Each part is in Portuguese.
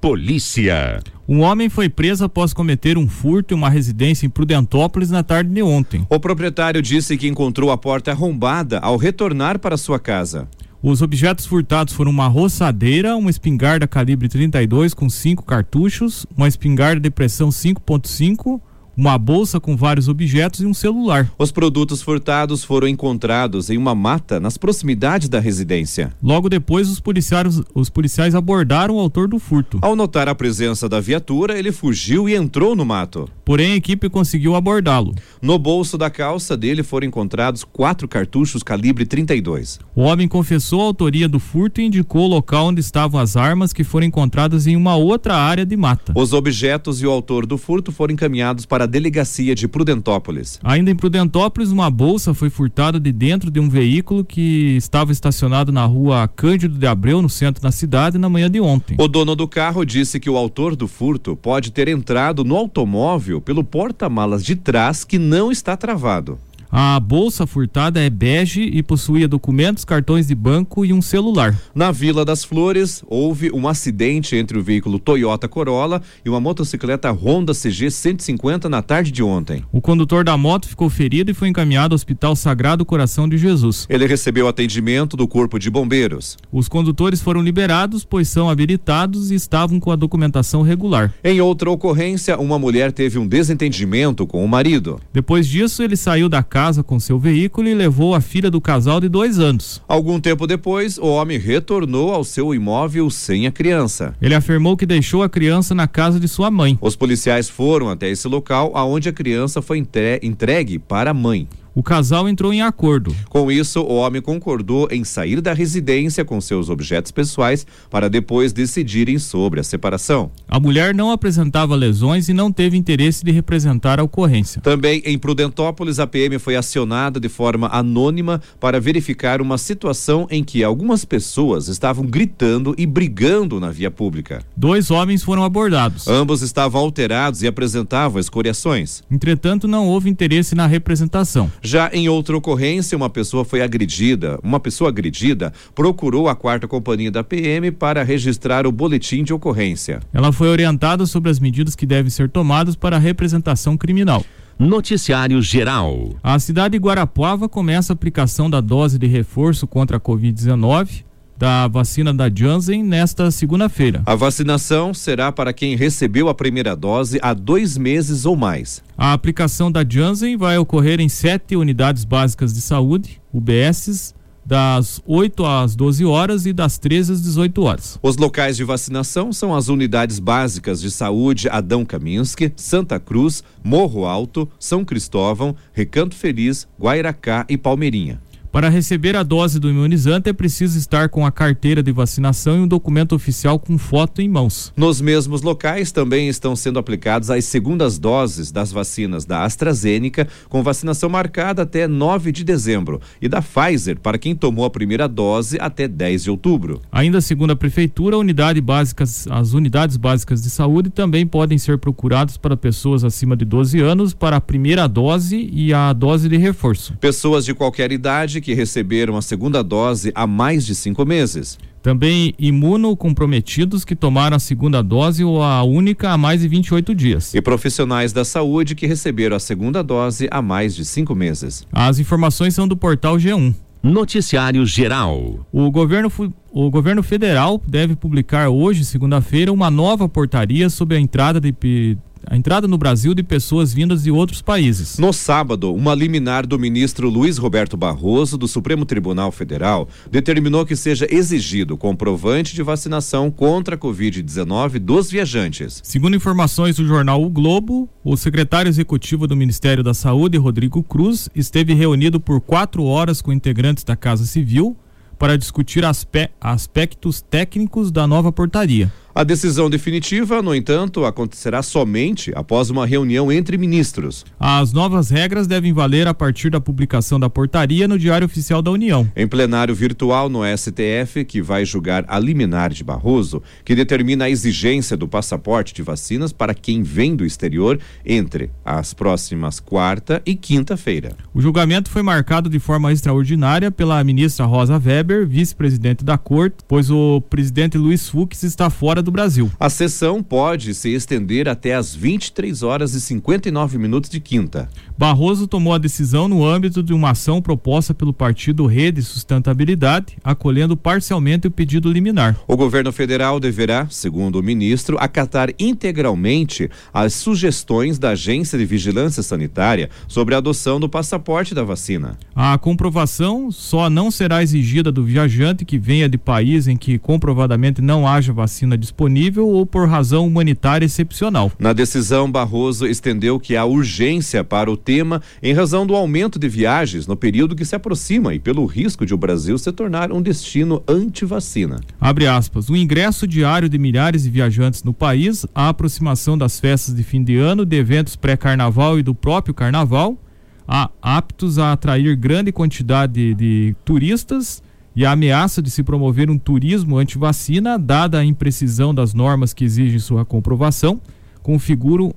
Polícia. Um homem foi preso após cometer um furto em uma residência em Prudentópolis na tarde de ontem. O proprietário disse que encontrou a porta arrombada ao retornar para sua casa. Os objetos furtados foram uma roçadeira, uma espingarda calibre 32 com cinco cartuchos, uma espingarda de pressão 5.5, uma bolsa com vários objetos e um celular. Os produtos furtados foram encontrados em uma mata nas proximidades da residência. Logo depois, os policiais, os policiais abordaram o autor do furto. Ao notar a presença da viatura, ele fugiu e entrou no mato. Porém, a equipe conseguiu abordá-lo. No bolso da calça dele foram encontrados quatro cartuchos calibre 32. O homem confessou a autoria do furto e indicou o local onde estavam as armas que foram encontradas em uma outra área de mata. Os objetos e o autor do furto foram encaminhados para delegacia de Prudentópolis. Ainda em Prudentópolis, uma bolsa foi furtada de dentro de um veículo que estava estacionado na rua Cândido de Abreu, no centro da cidade, na manhã de ontem. O dono do carro disse que o autor do furto pode ter entrado no automóvel pelo porta-malas de trás que não está travado. A bolsa furtada é bege e possuía documentos, cartões de banco e um celular. Na Vila das Flores, houve um acidente entre o veículo Toyota Corolla e uma motocicleta Honda CG 150 na tarde de ontem. O condutor da moto ficou ferido e foi encaminhado ao Hospital Sagrado Coração de Jesus. Ele recebeu atendimento do Corpo de Bombeiros. Os condutores foram liberados, pois são habilitados e estavam com a documentação regular. Em outra ocorrência, uma mulher teve um desentendimento com o marido. Depois disso, ele saiu da casa casa com seu veículo e levou a filha do casal de dois anos. Algum tempo depois, o homem retornou ao seu imóvel sem a criança. Ele afirmou que deixou a criança na casa de sua mãe. Os policiais foram até esse local aonde a criança foi entregue para a mãe. O casal entrou em acordo. Com isso, o homem concordou em sair da residência com seus objetos pessoais para depois decidirem sobre a separação. A mulher não apresentava lesões e não teve interesse de representar a ocorrência. Também em Prudentópolis, a PM foi acionada de forma anônima para verificar uma situação em que algumas pessoas estavam gritando e brigando na via pública. Dois homens foram abordados. Ambos estavam alterados e apresentavam escoriações. Entretanto, não houve interesse na representação. Já em outra ocorrência, uma pessoa foi agredida. Uma pessoa agredida procurou a quarta companhia da PM para registrar o boletim de ocorrência. Ela foi orientada sobre as medidas que devem ser tomadas para a representação criminal. Noticiário Geral. A cidade de Guarapuava começa a aplicação da dose de reforço contra a Covid-19 da vacina da Janssen nesta segunda-feira. A vacinação será para quem recebeu a primeira dose há dois meses ou mais. A aplicação da Janssen vai ocorrer em sete unidades básicas de saúde, UBSs, das 8 às 12 horas e das 13 às 18 horas. Os locais de vacinação são as unidades básicas de saúde Adão Kaminski, Santa Cruz, Morro Alto, São Cristóvão, Recanto Feliz, Guairacá e Palmeirinha. Para receber a dose do imunizante é preciso estar com a carteira de vacinação e um documento oficial com foto em mãos. Nos mesmos locais também estão sendo aplicadas as segundas doses das vacinas da AstraZeneca, com vacinação marcada até 9 de dezembro, e da Pfizer para quem tomou a primeira dose até 10 de outubro. Ainda segundo a prefeitura, unidade básicas, as unidades básicas de saúde também podem ser procuradas para pessoas acima de 12 anos para a primeira dose e a dose de reforço. Pessoas de qualquer idade que receberam a segunda dose há mais de cinco meses. Também imunocomprometidos que tomaram a segunda dose ou a única há mais de 28 dias. E profissionais da saúde que receberam a segunda dose há mais de cinco meses. As informações são do portal G1. Noticiário Geral. O governo, o governo federal deve publicar hoje, segunda-feira, uma nova portaria sobre a entrada de a entrada no Brasil de pessoas vindas de outros países. No sábado, uma liminar do ministro Luiz Roberto Barroso, do Supremo Tribunal Federal, determinou que seja exigido comprovante de vacinação contra a Covid-19 dos viajantes. Segundo informações do jornal O Globo, o secretário executivo do Ministério da Saúde, Rodrigo Cruz, esteve reunido por quatro horas com integrantes da Casa Civil para discutir aspe aspectos técnicos da nova portaria. A decisão definitiva, no entanto, acontecerá somente após uma reunião entre ministros. As novas regras devem valer a partir da publicação da portaria no Diário Oficial da União. Em plenário virtual no STF, que vai julgar a liminar de Barroso, que determina a exigência do passaporte de vacinas para quem vem do exterior entre as próximas quarta e quinta-feira. O julgamento foi marcado de forma extraordinária pela ministra Rosa Weber, vice-presidente da Corte, pois o presidente Luiz Fux está fora do do Brasil. A sessão pode se estender até às 23 horas e 59 minutos de quinta. Barroso tomou a decisão no âmbito de uma ação proposta pelo partido Rede Sustentabilidade, acolhendo parcialmente o pedido liminar. O governo federal deverá, segundo o ministro, acatar integralmente as sugestões da Agência de Vigilância Sanitária sobre a adoção do passaporte da vacina. A comprovação só não será exigida do viajante que venha de país em que comprovadamente não haja vacina disponível ou por razão humanitária excepcional. Na decisão, Barroso estendeu que há urgência para o tema em razão do aumento de viagens no período que se aproxima e pelo risco de o Brasil se tornar um destino anti-vacina. Abre aspas. O ingresso diário de milhares de viajantes no país, a aproximação das festas de fim de ano, de eventos pré-carnaval e do próprio carnaval, a, aptos a atrair grande quantidade de, de turistas e a ameaça de se promover um turismo anti-vacina, dada a imprecisão das normas que exigem sua comprovação configura um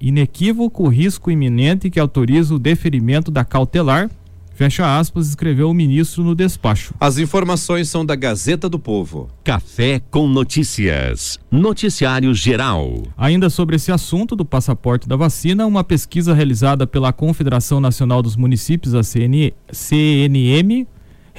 inequívoco risco iminente que autoriza o deferimento da cautelar. Fecha aspas, escreveu o ministro no despacho. As informações são da Gazeta do Povo. Café com notícias. Noticiário geral. Ainda sobre esse assunto do passaporte da vacina, uma pesquisa realizada pela Confederação Nacional dos Municípios, a CN, CNM,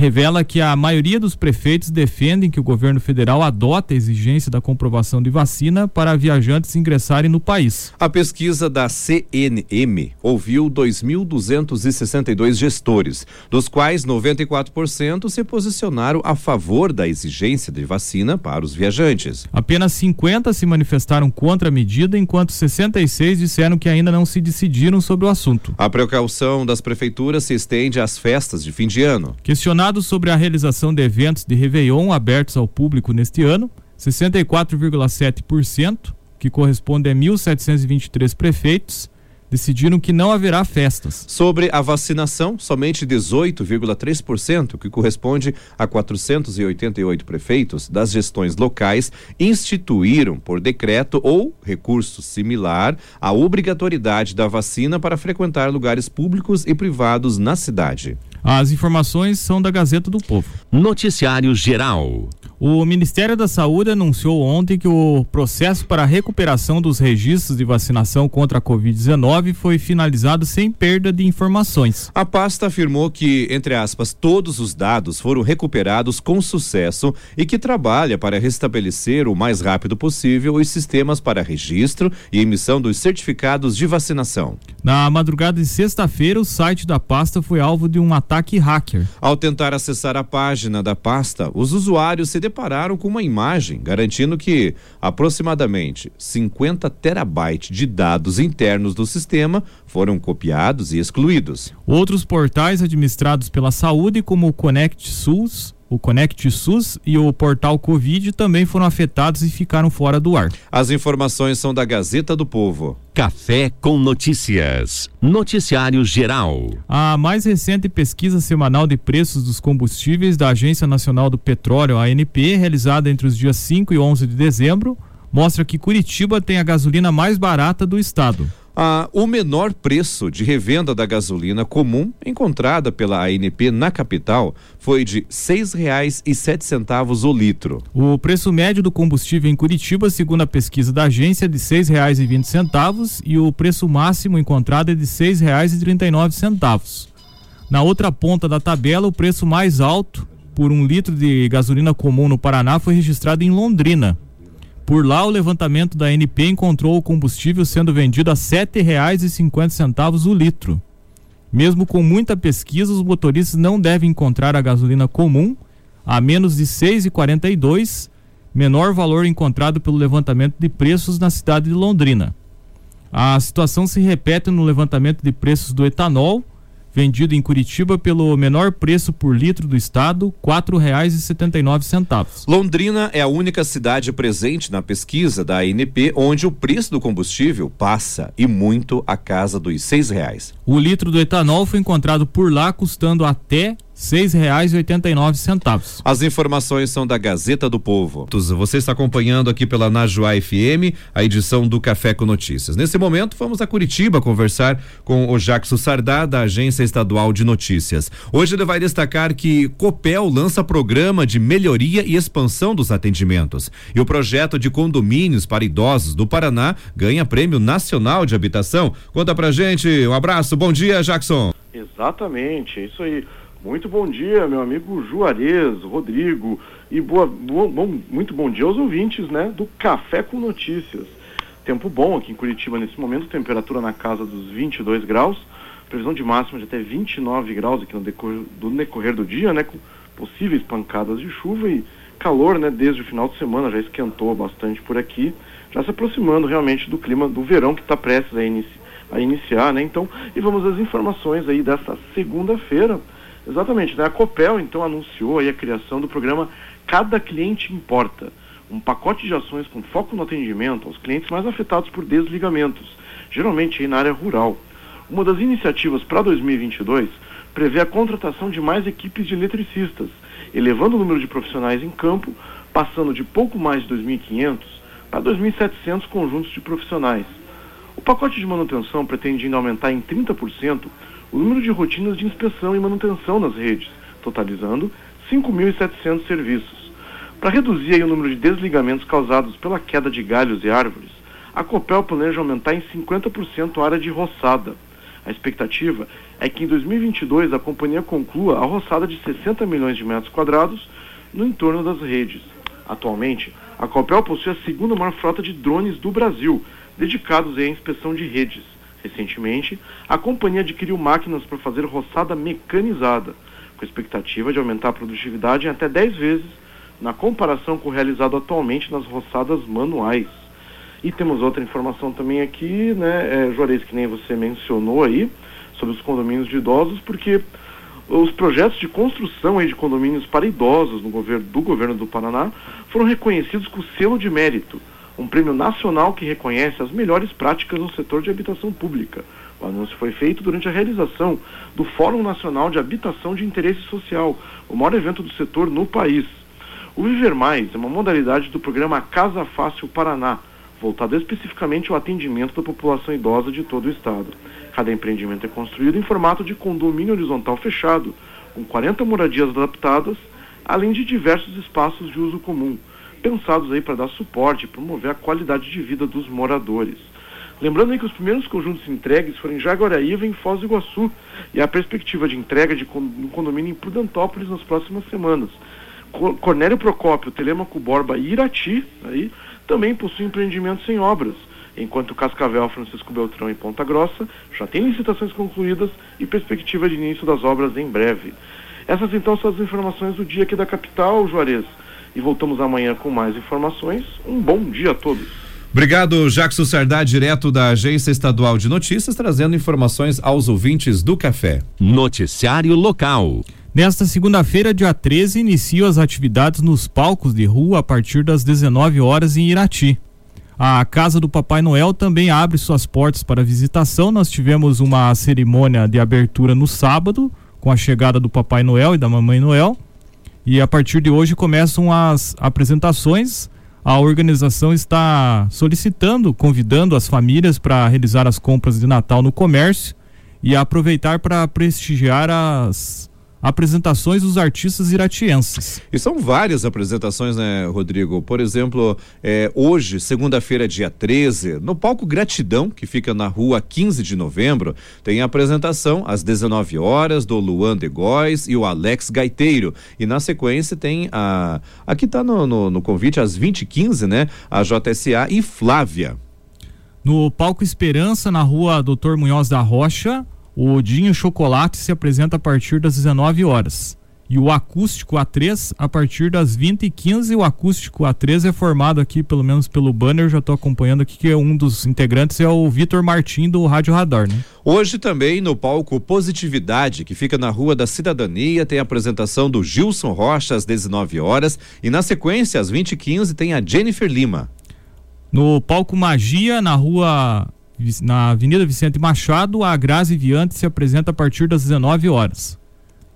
revela que a maioria dos prefeitos defendem que o governo federal adote a exigência da comprovação de vacina para viajantes ingressarem no país. A pesquisa da CNM ouviu 2.262 gestores, dos quais 94% se posicionaram a favor da exigência de vacina para os viajantes. Apenas 50 se manifestaram contra a medida, enquanto 66 disseram que ainda não se decidiram sobre o assunto. A precaução das prefeituras se estende às festas de fim de ano. Questionado Sobre a realização de eventos de Réveillon abertos ao público neste ano, 64,7%, que corresponde a 1.723 prefeitos, decidiram que não haverá festas. Sobre a vacinação, somente 18,3%, que corresponde a 488 prefeitos das gestões locais, instituíram por decreto ou recurso similar a obrigatoriedade da vacina para frequentar lugares públicos e privados na cidade. As informações são da Gazeta do Povo. Noticiário Geral. O Ministério da Saúde anunciou ontem que o processo para a recuperação dos registros de vacinação contra a Covid-19 foi finalizado sem perda de informações. A pasta afirmou que, entre aspas, todos os dados foram recuperados com sucesso e que trabalha para restabelecer o mais rápido possível os sistemas para registro e emissão dos certificados de vacinação. Na madrugada de sexta-feira, o site da pasta foi alvo de um ataque hacker. Ao tentar acessar a página da pasta, os usuários se depararam com uma imagem garantindo que aproximadamente 50 terabytes de dados internos do sistema foram copiados e excluídos. Outros portais administrados pela saúde, como o Connect SUS, o Conect SUS e o portal Covid também foram afetados e ficaram fora do ar. As informações são da Gazeta do Povo. Café com notícias. Noticiário geral. A mais recente pesquisa semanal de preços dos combustíveis da Agência Nacional do Petróleo, ANP, realizada entre os dias 5 e 11 de dezembro, mostra que Curitiba tem a gasolina mais barata do estado. Ah, o menor preço de revenda da gasolina comum encontrada pela ANP na capital foi de R$ 6,07 o litro. O preço médio do combustível em Curitiba, segundo a pesquisa da agência, é de R$ 6,20 e o preço máximo encontrado é de R$ 6,39. Na outra ponta da tabela, o preço mais alto por um litro de gasolina comum no Paraná foi registrado em Londrina, por lá, o levantamento da ANP encontrou o combustível sendo vendido a R$ 7,50 o litro. Mesmo com muita pesquisa, os motoristas não devem encontrar a gasolina comum a menos de R$ 6,42, menor valor encontrado pelo levantamento de preços na cidade de Londrina. A situação se repete no levantamento de preços do etanol, vendido em Curitiba pelo menor preço por litro do estado, quatro reais e setenta e nove centavos. Londrina é a única cidade presente na pesquisa da ANP onde o preço do combustível passa e muito a casa dos seis reais. O litro do etanol foi encontrado por lá custando até seis reais e oitenta e nove centavos. As informações são da Gazeta do Povo. Você está acompanhando aqui pela Najuá FM a edição do Café com Notícias. Nesse momento, vamos a Curitiba conversar com o Jackson Sardá, da Agência Estadual de Notícias. Hoje ele vai destacar que Copel lança programa de melhoria e expansão dos atendimentos. E o projeto de condomínios para idosos do Paraná ganha prêmio nacional de habitação. Conta pra gente. Um abraço. Bom dia, Jackson. Exatamente, isso aí. Muito bom dia, meu amigo Juarez, Rodrigo, e boa, bom, muito bom dia aos ouvintes né, do Café com Notícias. Tempo bom aqui em Curitiba nesse momento, temperatura na casa dos 22 graus, previsão de máxima de até 29 graus aqui no decorrer do, decorrer do dia, né, com possíveis pancadas de chuva e calor, né, desde o final de semana, já esquentou bastante por aqui, já se aproximando realmente do clima do verão que está prestes a, inici a iniciar, né, então, e vamos às informações aí dessa segunda-feira, Exatamente, né? a Copel então anunciou a criação do programa Cada Cliente Importa, um pacote de ações com foco no atendimento aos clientes mais afetados por desligamentos, geralmente na área rural. Uma das iniciativas para 2022 prevê a contratação de mais equipes de eletricistas, elevando o número de profissionais em campo, passando de pouco mais de 2.500 para 2.700 conjuntos de profissionais. O pacote de manutenção pretende ainda aumentar em 30% o número de rotinas de inspeção e manutenção nas redes, totalizando 5.700 serviços. Para reduzir o número de desligamentos causados pela queda de galhos e árvores, a Copel planeja aumentar em 50% a área de roçada. A expectativa é que em 2022 a companhia conclua a roçada de 60 milhões de metros quadrados no entorno das redes. Atualmente, a Copel possui a segunda maior frota de drones do Brasil, dedicados à inspeção de redes. Recentemente, a companhia adquiriu máquinas para fazer roçada mecanizada, com expectativa de aumentar a produtividade em até 10 vezes na comparação com o realizado atualmente nas roçadas manuais. E temos outra informação também aqui, né, é, Juarez, que nem você mencionou aí, sobre os condomínios de idosos, porque os projetos de construção aí de condomínios para idosos no governo, do governo do Paraná foram reconhecidos com selo de mérito um prêmio nacional que reconhece as melhores práticas no setor de habitação pública. O anúncio foi feito durante a realização do Fórum Nacional de Habitação de Interesse Social, o maior evento do setor no país. O Viver Mais é uma modalidade do programa Casa Fácil Paraná, voltado especificamente ao atendimento da população idosa de todo o estado. Cada empreendimento é construído em formato de condomínio horizontal fechado, com 40 moradias adaptadas, além de diversos espaços de uso comum pensados aí para dar suporte e promover a qualidade de vida dos moradores. Lembrando que os primeiros conjuntos entregues foram em Jaguaraíva e em Foz do Iguaçu, e a perspectiva de entrega de um condomínio em Prudentópolis nas próximas semanas. Cornélio Procópio, Telemaco Borba e Irati aí, também possuem empreendimentos sem obras, enquanto Cascavel, Francisco Beltrão e Ponta Grossa já têm licitações concluídas e perspectiva de início das obras em breve. Essas então são as informações do dia aqui da capital, Juarez e voltamos amanhã com mais informações. Um bom dia a todos. Obrigado, Jackson Sardá, direto da Agência Estadual de Notícias, trazendo informações aos ouvintes do café. Noticiário local. Nesta segunda-feira, dia 13, iniciam as atividades nos palcos de rua a partir das 19 horas em Irati. A Casa do Papai Noel também abre suas portas para visitação. Nós tivemos uma cerimônia de abertura no sábado, com a chegada do Papai Noel e da Mamãe Noel. E a partir de hoje começam as apresentações. A organização está solicitando, convidando as famílias para realizar as compras de Natal no comércio e aproveitar para prestigiar as apresentações dos artistas iratienses. E são várias apresentações, né, Rodrigo? Por exemplo, é, hoje, segunda-feira, dia 13, no palco Gratidão, que fica na rua 15 de novembro, tem a apresentação às 19 horas do Luan de Góes e o Alex Gaiteiro. E na sequência tem a. Aqui está no, no, no convite às 20h15, né? A JSA e Flávia. No palco Esperança, na rua Doutor Munhoz da Rocha, o Dinho Chocolate se apresenta a partir das 19 horas. E o acústico A3 a partir das 20 e 15 o acústico A3 é formado aqui, pelo menos pelo banner, já estou acompanhando aqui que é um dos integrantes é o Vitor Martim do Rádio Radar, né? Hoje também no palco Positividade, que fica na Rua da Cidadania, tem a apresentação do Gilson Rocha às 19 horas e na sequência às 20 e 15 tem a Jennifer Lima. No palco Magia, na Rua na Avenida Vicente Machado, a Grazi Viante se apresenta a partir das 19 horas.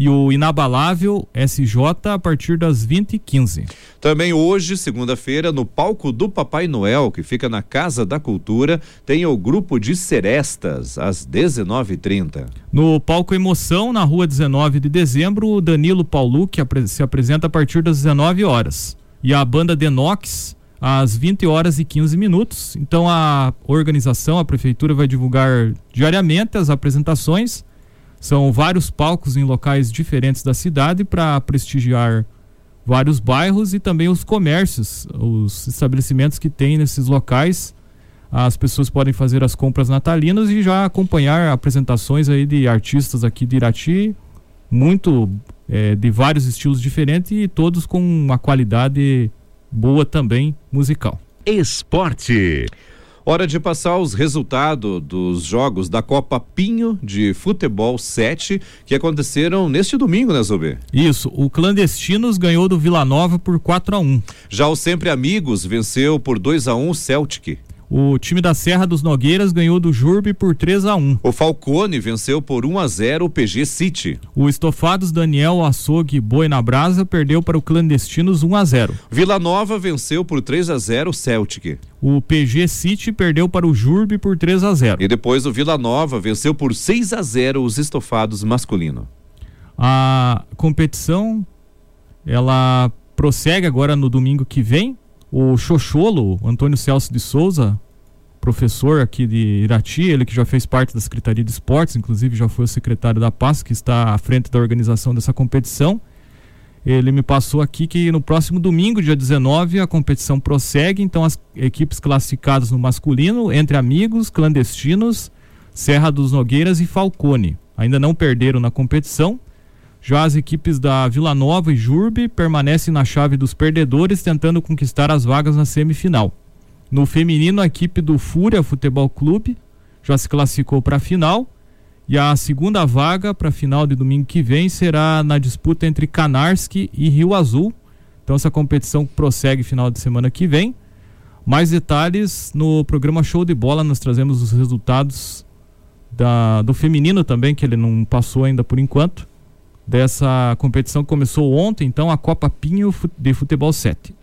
e o inabalável SJ a partir das 20h15. Também hoje, segunda-feira, no palco do Papai Noel, que fica na Casa da Cultura, tem o grupo de Serestas, às 19h30. No palco Emoção, na rua 19 de dezembro, o Danilo Paulu, que se apresenta a partir das 19 horas. E a banda Denox, às 20 horas e 15 minutos. Então a organização, a prefeitura vai divulgar diariamente as apresentações são vários palcos em locais diferentes da cidade para prestigiar vários bairros e também os comércios, os estabelecimentos que tem nesses locais. As pessoas podem fazer as compras natalinas e já acompanhar apresentações aí de artistas aqui de Irati, muito é, de vários estilos diferentes e todos com uma qualidade boa também musical. Esporte. Hora de passar os resultados dos jogos da Copa Pinho de Futebol 7 que aconteceram neste domingo, né, Zubê? Isso, o Clandestinos ganhou do Vila Nova por 4 a 1 Já o Sempre Amigos venceu por 2 a 1 o Celtic. O time da Serra dos Nogueiras ganhou do Jurbe por 3 a 1 O Falcone venceu por 1 a 0 o PG City. O Estofados Daniel Açougue Boi na Brasa perdeu para o Clandestinos 1 a 0 Vila Nova venceu por 3 a 0 o Celtic. O PG City perdeu para o Jurbe por 3 a 0 E depois o Vila Nova venceu por 6 a 0 os Estofados masculino. A competição ela prossegue agora no domingo que vem o Xoxolo, Antônio Celso de Souza, professor aqui de Irati, ele que já fez parte da Secretaria de Esportes, inclusive já foi o secretário da PAS, que está à frente da organização dessa competição. Ele me passou aqui que no próximo domingo, dia 19, a competição prossegue, então as equipes classificadas no masculino, entre amigos, clandestinos, Serra dos Nogueiras e Falcone. Ainda não perderam na competição. Já as equipes da Vila Nova e Jurbe permanecem na chave dos perdedores, tentando conquistar as vagas na semifinal. No feminino, a equipe do Fúria Futebol Clube já se classificou para a final. E a segunda vaga para a final de domingo que vem será na disputa entre Canarski e Rio Azul. Então essa competição prossegue final de semana que vem. Mais detalhes no programa Show de Bola, nós trazemos os resultados da, do feminino também, que ele não passou ainda por enquanto dessa competição que começou ontem, então a Copa Pinho de Futebol 7.